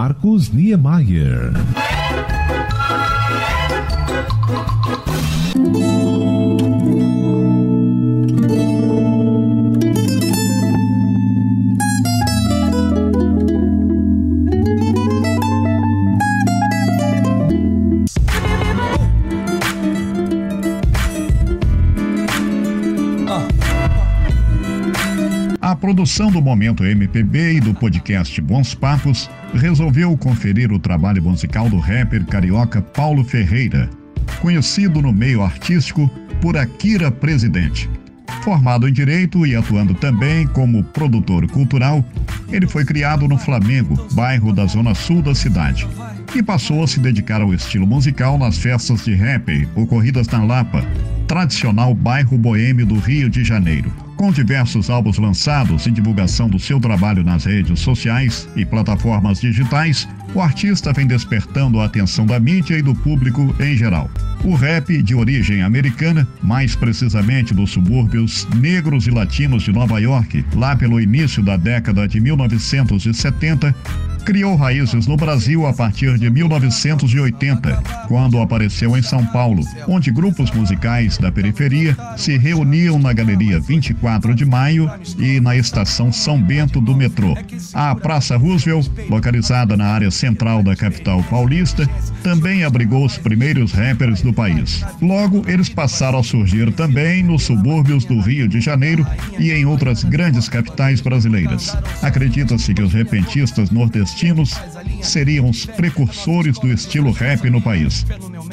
Marcos Niemeyer. Produção do Momento MPB e do podcast Bons Papos resolveu conferir o trabalho musical do rapper carioca Paulo Ferreira, conhecido no meio artístico por Akira Presidente. Formado em Direito e atuando também como produtor cultural, ele foi criado no Flamengo, bairro da zona sul da cidade, e passou a se dedicar ao estilo musical nas festas de rap ocorridas na Lapa, tradicional bairro boêmio do Rio de Janeiro. Com diversos álbuns lançados e divulgação do seu trabalho nas redes sociais e plataformas digitais, o artista vem despertando a atenção da mídia e do público em geral. O rap, de origem americana, mais precisamente dos subúrbios negros e latinos de Nova York, lá pelo início da década de 1970, criou raízes no Brasil a partir de 1980, quando apareceu em São Paulo, onde grupos musicais da periferia se reuniam na Galeria 24 de Maio e na estação São Bento do metrô. A Praça Roosevelt, localizada na área central da capital paulista, também abrigou os primeiros rappers do país. Logo, eles passaram a surgir também nos subúrbios do Rio de Janeiro e em outras grandes capitais brasileiras. Acredita-se que os repentistas nordestinos nordestinos seriam os precursores do estilo rap no país,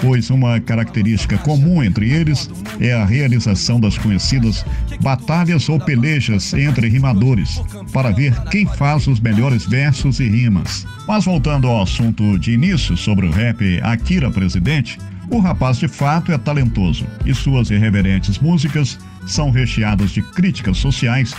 pois uma característica comum entre eles é a realização das conhecidas batalhas ou pelejas entre rimadores, para ver quem faz os melhores versos e rimas. Mas voltando ao assunto de início sobre o rap Akira Presidente, o rapaz de fato é talentoso e suas irreverentes músicas são recheadas de críticas sociais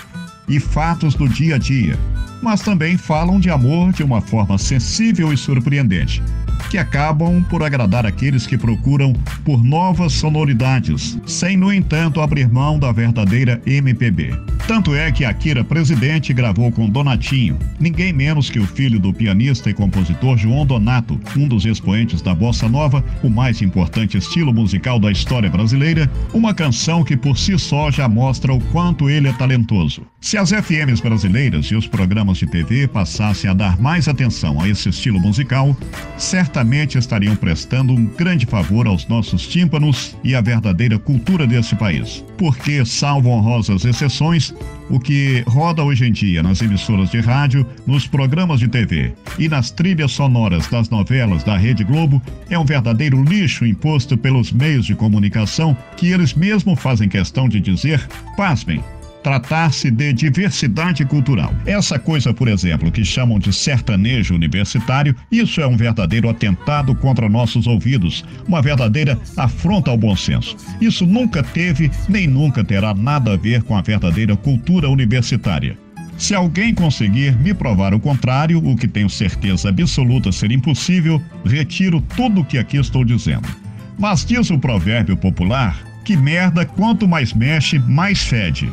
e fatos do dia a dia, mas também falam de amor de uma forma sensível e surpreendente que acabam por agradar aqueles que procuram por novas sonoridades, sem, no entanto, abrir mão da verdadeira MPB. Tanto é que Akira Presidente gravou com Donatinho, ninguém menos que o filho do pianista e compositor João Donato, um dos expoentes da bossa nova, o mais importante estilo musical da história brasileira, uma canção que por si só já mostra o quanto ele é talentoso. Se as FMs brasileiras e os programas de TV passassem a dar mais atenção a esse estilo musical, certamente estariam prestando um grande favor aos nossos tímpanos e à verdadeira cultura desse país. Porque, salvo honrosas exceções, o que roda hoje em dia nas emissoras de rádio, nos programas de TV e nas trilhas sonoras das novelas da Rede Globo é um verdadeiro lixo imposto pelos meios de comunicação que eles mesmos fazem questão de dizer, pasmem, tratar-se de diversidade cultural. Essa coisa, por exemplo, que chamam de sertanejo universitário, isso é um verdadeiro atentado contra nossos ouvidos, uma verdadeira afronta ao bom senso. Isso nunca teve nem nunca terá nada a ver com a verdadeira cultura universitária. Se alguém conseguir me provar o contrário, o que tenho certeza absoluta ser impossível, retiro tudo o que aqui estou dizendo. Mas diz o provérbio popular que merda quanto mais mexe, mais fede.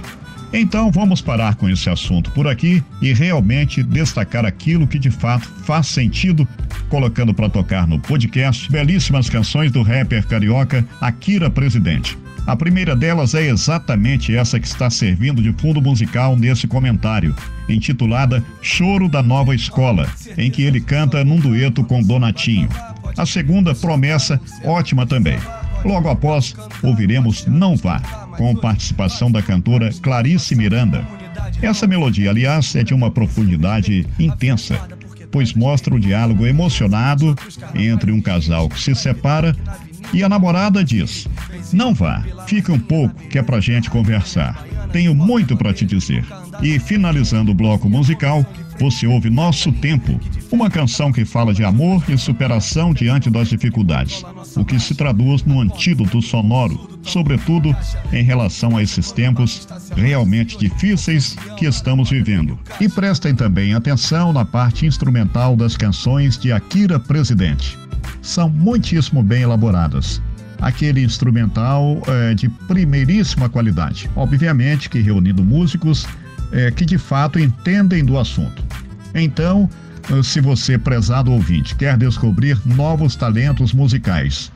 Então vamos parar com esse assunto por aqui e realmente destacar aquilo que de fato faz sentido, colocando para tocar no podcast belíssimas canções do rapper carioca Akira Presidente. A primeira delas é exatamente essa que está servindo de fundo musical nesse comentário, intitulada Choro da Nova Escola, em que ele canta num dueto com Donatinho. A segunda, Promessa, ótima também. Logo após, ouviremos Não Vá, com participação da cantora Clarice Miranda. Essa melodia, aliás, é de uma profundidade intensa, pois mostra o diálogo emocionado entre um casal que se separa e a namorada diz: Não vá, fique um pouco que é pra gente conversar. Tenho muito para te dizer. E finalizando o bloco musical, você ouve Nosso Tempo, uma canção que fala de amor e superação diante das dificuldades, o que se traduz no antídoto sonoro, sobretudo em relação a esses tempos realmente difíceis que estamos vivendo. E prestem também atenção na parte instrumental das canções de Akira Presidente. São muitíssimo bem elaboradas aquele instrumental é, de primeiríssima qualidade. Obviamente que reunindo músicos é, que de fato entendem do assunto. Então, se você, prezado ouvinte, quer descobrir novos talentos musicais.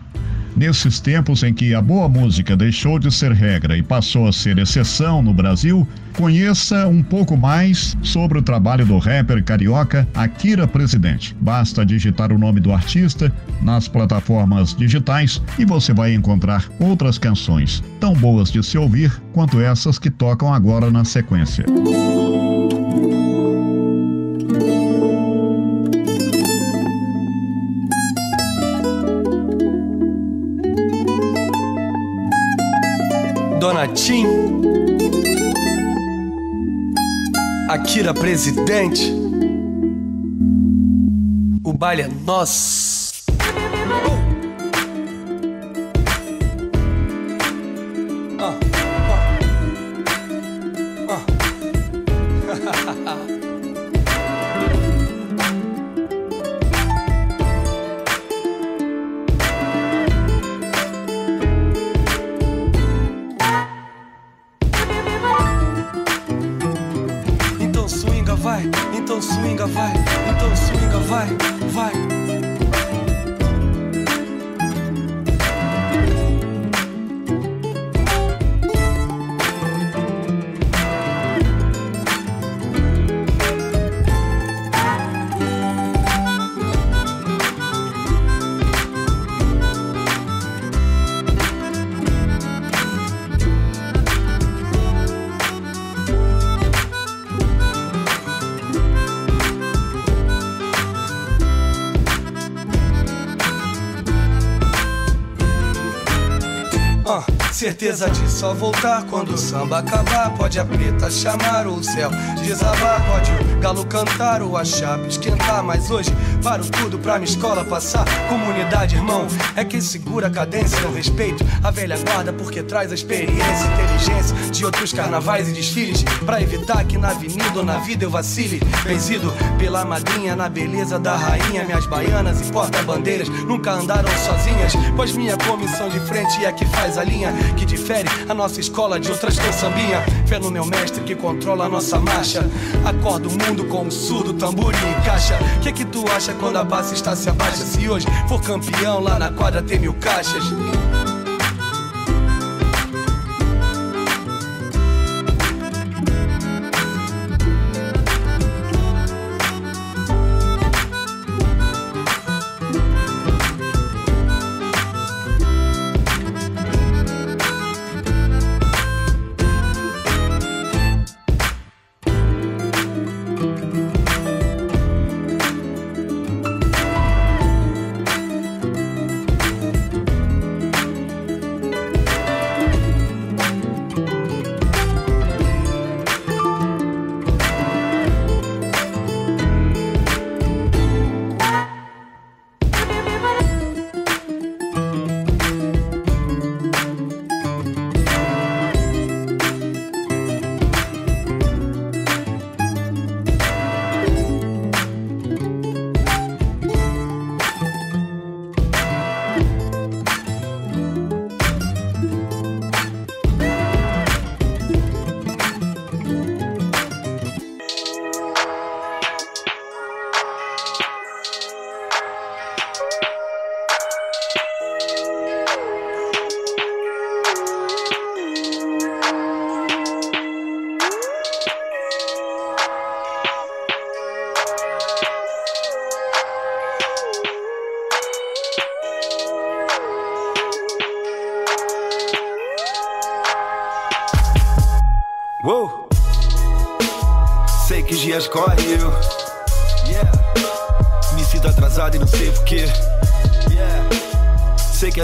Nesses tempos em que a boa música deixou de ser regra e passou a ser exceção no Brasil, conheça um pouco mais sobre o trabalho do rapper carioca Akira Presidente. Basta digitar o nome do artista nas plataformas digitais e você vai encontrar outras canções tão boas de se ouvir quanto essas que tocam agora na sequência. Donatim, Akira presidente, o baile é nosso. vai, então swinga vai, então swinga vai, vai. Certeza de só voltar quando o samba acabar. Pode a preta chamar ou o céu desabar. Pode o galo cantar ou a chapa esquentar. Mas hoje paro tudo pra minha escola passar. Comunidade, irmão, é quem segura a cadência. Eu respeito a velha guarda porque traz a experiência, inteligência de outros carnavais e desfiles. Pra evitar que na avenida ou na vida eu vacile. Vencido pela madrinha na beleza da rainha. Minhas baianas e porta-bandeiras nunca andaram sozinhas. Pois minha comissão de frente é que faz a linha que difere a nossa escola de outras sambinha. Fé no meu mestre que controla a nossa marcha. Acorda o mundo com um surdo, tambor e caixa. Que que tu acha quando a base está se abaixa? Se hoje for campeão lá na quadra tem mil caixas.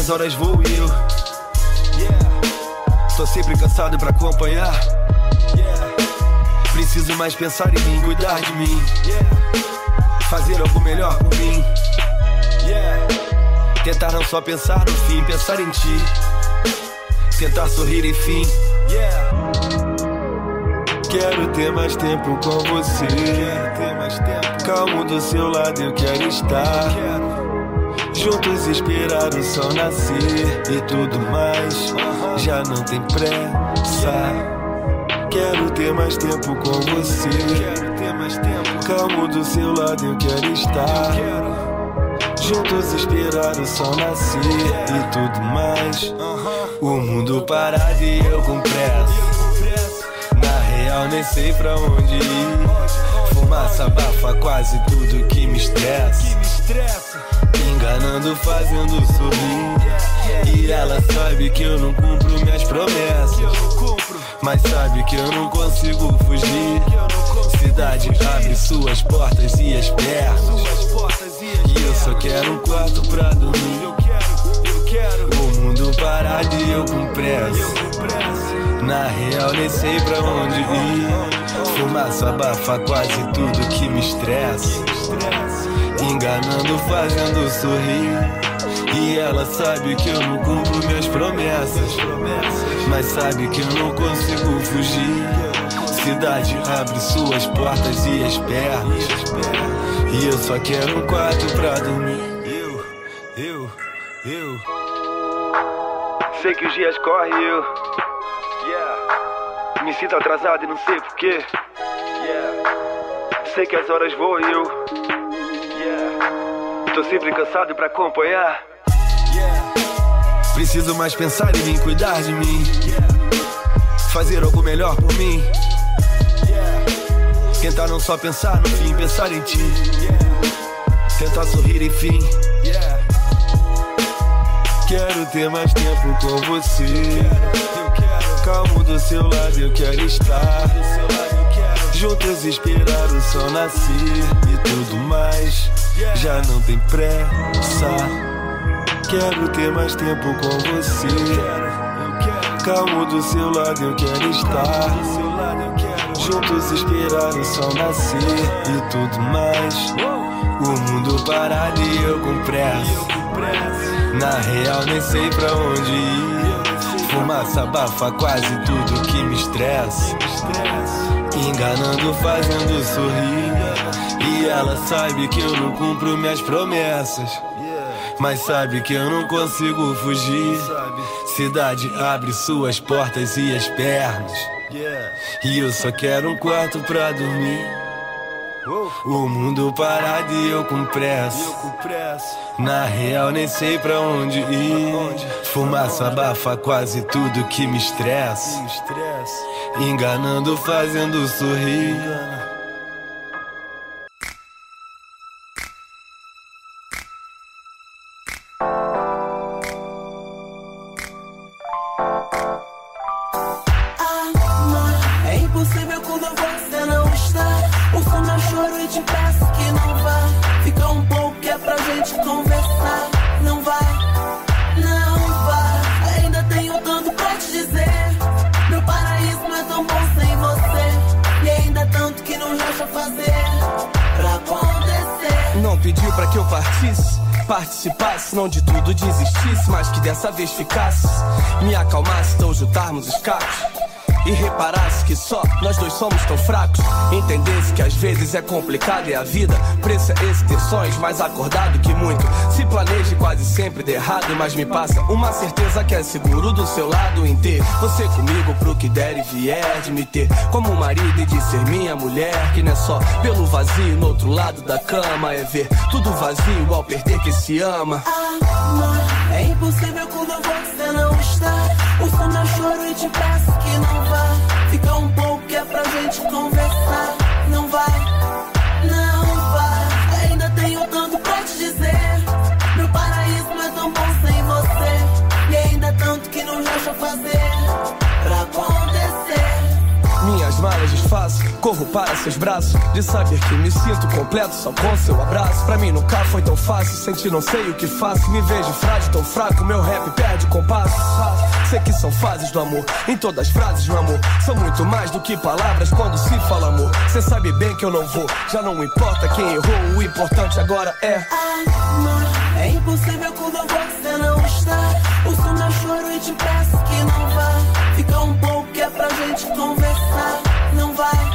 As horas vou e eu. Yeah. Tô sempre cansado pra acompanhar. Yeah. Preciso mais pensar em mim, cuidar de mim. Yeah. Fazer algo melhor por mim. Tentar não só pensar no fim, pensar em ti. Tentar sorrir enfim. Quero ter mais tempo com você. Calmo do seu lado eu quero estar. Juntos esperar o sol nascer e tudo mais. Já não tem pressa. Quero ter mais tempo com você. Calmo do seu lado eu quero estar. Juntos esperar o sol nascer e tudo mais. O mundo parado e eu com pressa. Real, nem sei pra onde ir. Fumaça abafa quase tudo que me estressa. Enganando, fazendo sorrir. E ela sabe que eu não cumpro minhas promessas. Mas sabe que eu não consigo fugir. Cidade abre suas portas e as pernas. E eu só quero um quarto pra dormir. O mundo parado e eu com pressa. Na real, nem sei pra onde ir. Fumaça abafa quase tudo que me estressa. Enganando, fazendo sorrir. E ela sabe que eu não cumpro minhas promessas. Mas sabe que eu não consigo fugir. Cidade abre suas portas e as pernas. E eu só quero um quarto pra dormir. Eu, eu, eu. Sei que os dias correm eu. Me sinto atrasado e não sei porquê. Yeah. Sei que as horas voam e eu. Yeah. Tô sempre cansado pra acompanhar. Yeah. Preciso mais pensar em mim, cuidar de mim. Fazer algo melhor por mim. Tentar não só pensar no fim, pensar em ti. Tentar sorrir enfim. Quero ter mais tempo com você. Seu lado, eu quero estar. Juntos esperar o sol nascer e tudo mais. Já não tem pressa. Quero ter mais tempo com você. Calmo do seu lado, eu quero estar. Juntos esperar o sol nascer e tudo mais. O mundo parado e eu com pressa. Na real, nem sei pra onde ir. Fumaça abafa quase tudo que me estressa. Enganando, fazendo sorrir. E ela sabe que eu não cumpro minhas promessas. Mas sabe que eu não consigo fugir. Cidade abre suas portas e as pernas. E eu só quero um quarto pra dormir. O mundo parado e eu com pressa. Na real, nem sei pra onde ir. Fumaça abafa quase tudo que me estressa. Enganando, fazendo sorrir. Resta fazer pra acontecer. Não pediu pra que eu partisse, participasse, não de tudo desistisse, mas que dessa vez ficasse, me acalmasse, então juntarmos os cacos. E reparasse que só nós dois somos tão fracos. Entendesse que às vezes é complicado e a vida preço é esse ter sonhos mais acordado que muito. Se planeje quase sempre de errado, mas me passa uma certeza que é seguro do seu lado em ter você comigo pro que der e vier de me ter como marido e de ser minha mulher. Que não é só pelo vazio no outro lado da cama, é ver tudo vazio ao perder que se ama. Amor, impossível quando você não está. Ouço meu choro e te peço que não vá. Fica um pouco que é pra gente conversar. Corro para seus braços. De saber que me sinto completo só com seu abraço. Pra mim nunca foi tão fácil, sentir não sei o que faço. Me vejo frágil, tão fraco, meu rap perde compasso. Sei que são fases do amor, em todas as frases, meu amor. São muito mais do que palavras quando se fala amor. Cê sabe bem que eu não vou, já não importa quem errou. O importante agora é. Amor, é impossível quando você não está. Ouço meu choro e te peço que não vá. Fica um pouco que é pra gente conversar. Não vai,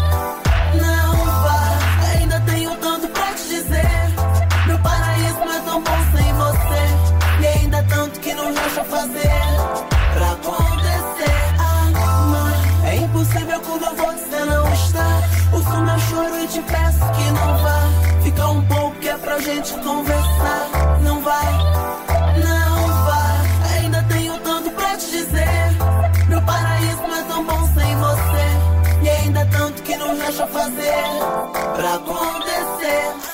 gente conversar. Não vai, não vai. Ainda tenho tanto pra te dizer. Meu paraíso não é tão bom sem você. E ainda tanto que não resta fazer pra acontecer.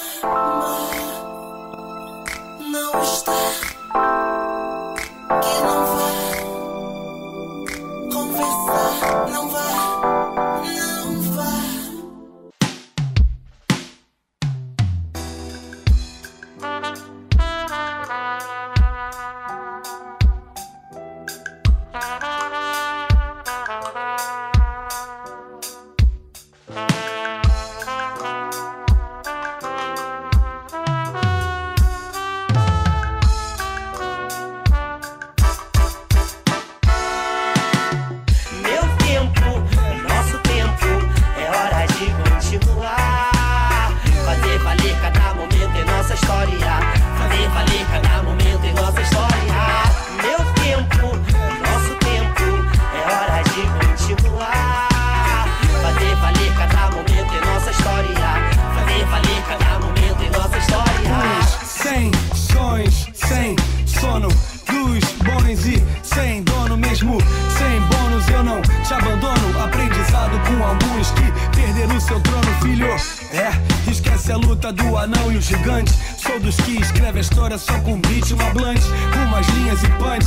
Sou dos que escreve a história só com beat, uma blunt, umas linhas e punch.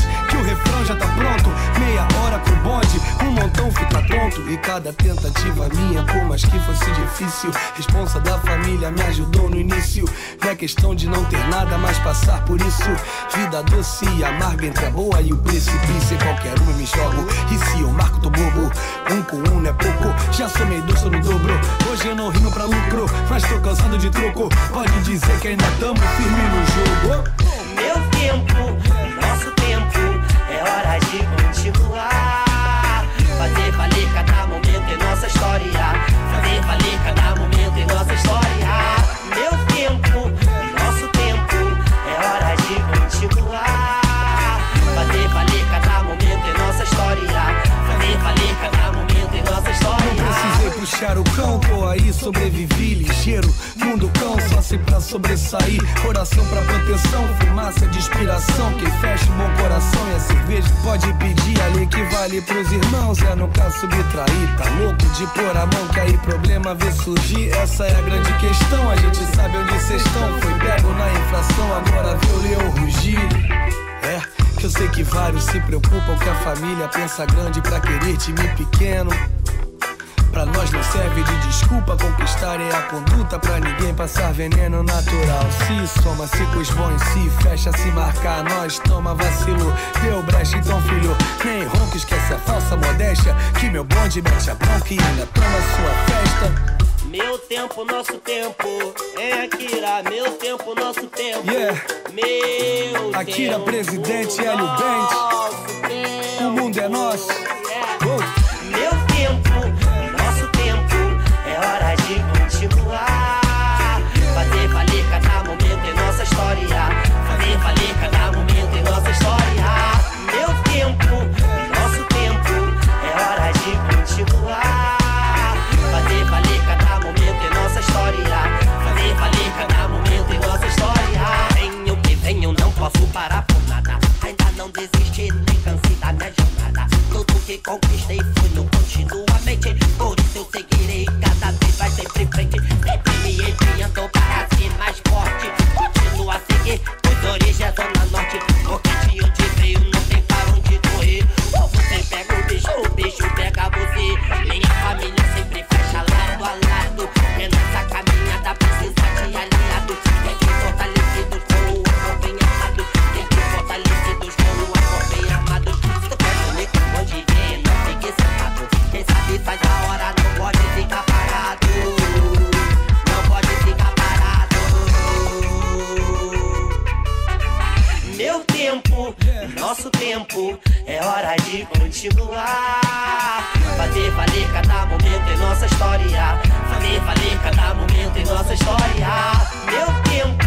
O refrão já tá pronto. Meia hora pro bonde, um montão fica pronto. E cada tentativa minha, por mais que fosse difícil. Responsa da família me ajudou no início. Não é questão de não ter nada, mas passar por isso. Vida doce e amarga entre a boa e o precipício. Qualquer uma me jogo. E se eu marco, tô bobo. Um com um não é pouco. Já sou meio doce no dobro. Hoje eu não rimo pra lucro, mas tô cansado de troco. Pode dizer que ainda tamo firme no jogo. Meu tempo, sobressair. Coração pra proteção, fumaça de inspiração. Quem fecha o bom coração e a cerveja pode pedir ali que vale pros irmãos. É nunca subtrair, tá louco de pôr a mão aí problema vê surgir. Essa é a grande questão, a gente sabe onde cês estão. Foi pego na inflação, agora vê o rugir. É, que eu sei que vários se preocupam que a família pensa grande pra querer time pequeno. Pra nós não serve de desculpa conquistar é a conduta pra ninguém passar veneno natural. Se soma, se bons, se fecha, se marcar, nós toma vacilo. Deu brecha, então filho, nem ronco, esquece a falsa modéstia. Que meu bonde mete a bronca e ainda toma sua festa. Meu tempo, nosso tempo, é Akira, meu tempo, nosso tempo. Yeah. Meu Akira, tempo, presidente, Hélio Bent. nosso tempo. O mundo é nosso. Tempo, é hora de continuar. Fazer valer cada momento em nossa história. Fazer valer cada momento em nossa história. Meu tempo,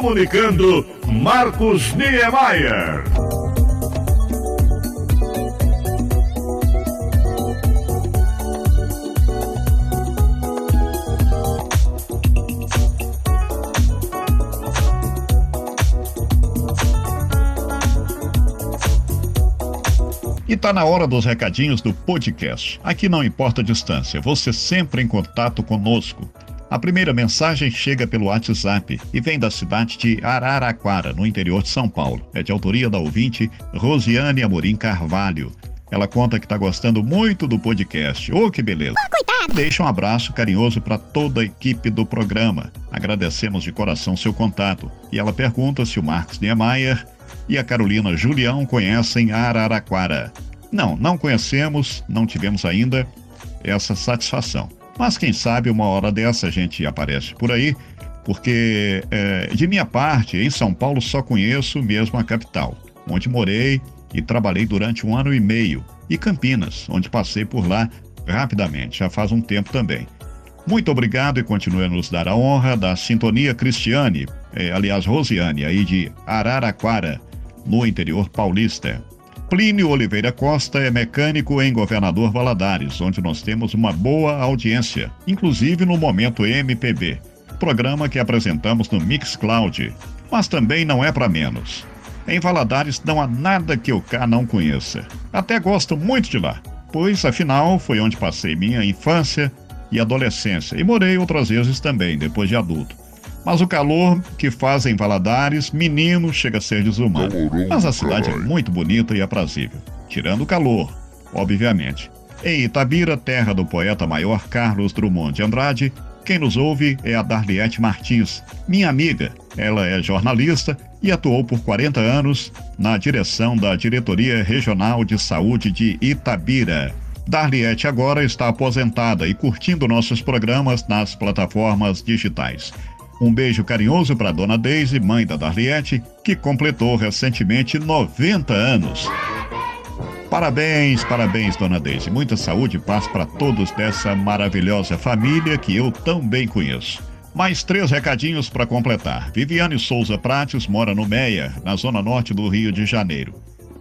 Comunicando, Marcos Niemeyer. E tá na hora dos recadinhos do podcast. Aqui não importa a distância, você sempre em contato conosco. A primeira mensagem chega pelo WhatsApp e vem da cidade de Araraquara, no interior de São Paulo. É de autoria da ouvinte Rosiane Amorim Carvalho. Ela conta que está gostando muito do podcast. Ô, oh, que beleza! Oh, Deixa um abraço carinhoso para toda a equipe do programa. Agradecemos de coração seu contato. E ela pergunta se o Marcos Niemeyer e a Carolina Julião conhecem Araraquara. Não, não conhecemos, não tivemos ainda essa satisfação. Mas quem sabe uma hora dessa a gente aparece por aí, porque é, de minha parte, em São Paulo só conheço mesmo a capital, onde morei e trabalhei durante um ano e meio, e Campinas, onde passei por lá rapidamente, já faz um tempo também. Muito obrigado e continue a nos dar a honra da sintonia Cristiane, é, aliás, Rosiane, aí de Araraquara, no interior paulista. Plínio Oliveira Costa é mecânico em Governador Valadares, onde nós temos uma boa audiência, inclusive no Momento MPB, programa que apresentamos no Mixcloud. Mas também não é para menos. Em Valadares não há nada que eu cá não conheça. Até gosto muito de lá, pois afinal foi onde passei minha infância e adolescência e morei outras vezes também, depois de adulto. Mas o calor que fazem Valadares, menino, chega a ser desumano. Mas a cidade é muito bonita e aprazível. Tirando o calor, obviamente. Em Itabira, terra do poeta maior Carlos Drummond de Andrade, quem nos ouve é a Darliette Martins, minha amiga. Ela é jornalista e atuou por 40 anos na direção da Diretoria Regional de Saúde de Itabira. Darliette agora está aposentada e curtindo nossos programas nas plataformas digitais. Um beijo carinhoso para Dona Deise, mãe da Darliette, que completou recentemente 90 anos. Parabéns, parabéns, Dona Deise. Muita saúde e paz para todos dessa maravilhosa família que eu tão bem conheço. Mais três recadinhos para completar. Viviane Souza Prates mora no Meia, na zona norte do Rio de Janeiro.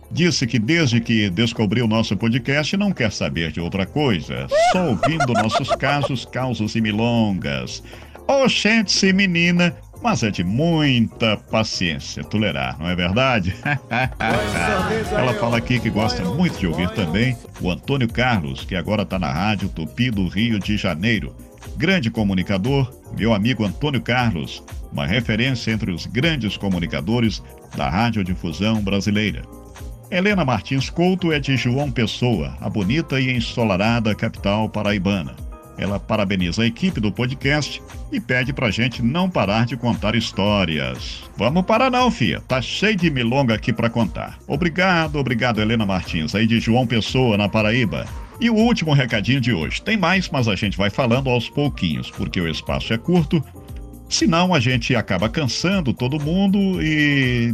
Disse que desde que descobriu nosso podcast não quer saber de outra coisa, só ouvindo nossos casos, causos e milongas. Oxente-se, menina, mas é de muita paciência tolerar, não é verdade? Ela fala aqui que gosta muito de ouvir também o Antônio Carlos, que agora está na rádio Tupi do Rio de Janeiro. Grande comunicador, meu amigo Antônio Carlos, uma referência entre os grandes comunicadores da radiodifusão brasileira. Helena Martins Couto é de João Pessoa, a bonita e ensolarada capital paraibana. Ela parabeniza a equipe do podcast e pede pra gente não parar de contar histórias. Vamos parar não, fia. Tá cheio de milonga aqui para contar. Obrigado, obrigado, Helena Martins, aí de João Pessoa, na Paraíba. E o último recadinho de hoje. Tem mais, mas a gente vai falando aos pouquinhos, porque o espaço é curto. Senão a gente acaba cansando todo mundo e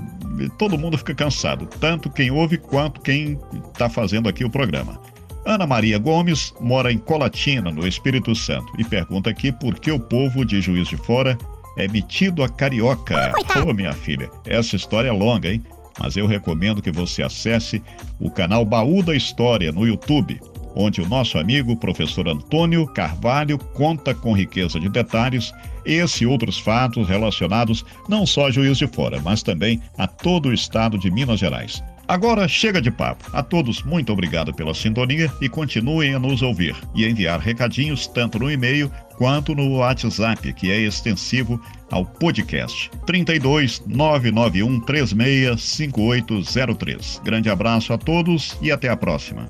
todo mundo fica cansado, tanto quem ouve quanto quem está fazendo aqui o programa. Ana Maria Gomes mora em Colatina, no Espírito Santo, e pergunta aqui por que o povo de Juiz de Fora é metido a carioca. Ô, oh, minha filha, essa história é longa, hein? Mas eu recomendo que você acesse o canal Baú da História no YouTube, onde o nosso amigo professor Antônio Carvalho conta com riqueza de detalhes esse e outros fatos relacionados não só a Juiz de Fora, mas também a todo o estado de Minas Gerais. Agora chega de papo. A todos, muito obrigado pela sintonia e continuem a nos ouvir e enviar recadinhos tanto no e-mail quanto no WhatsApp, que é extensivo ao podcast 32 991 36 5803. Grande abraço a todos e até a próxima.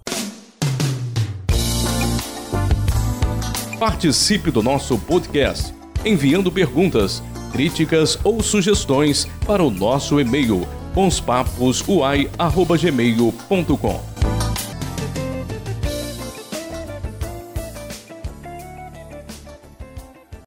Participe do nosso podcast enviando perguntas, críticas ou sugestões para o nosso e-mail bonspaposuai.gmail.com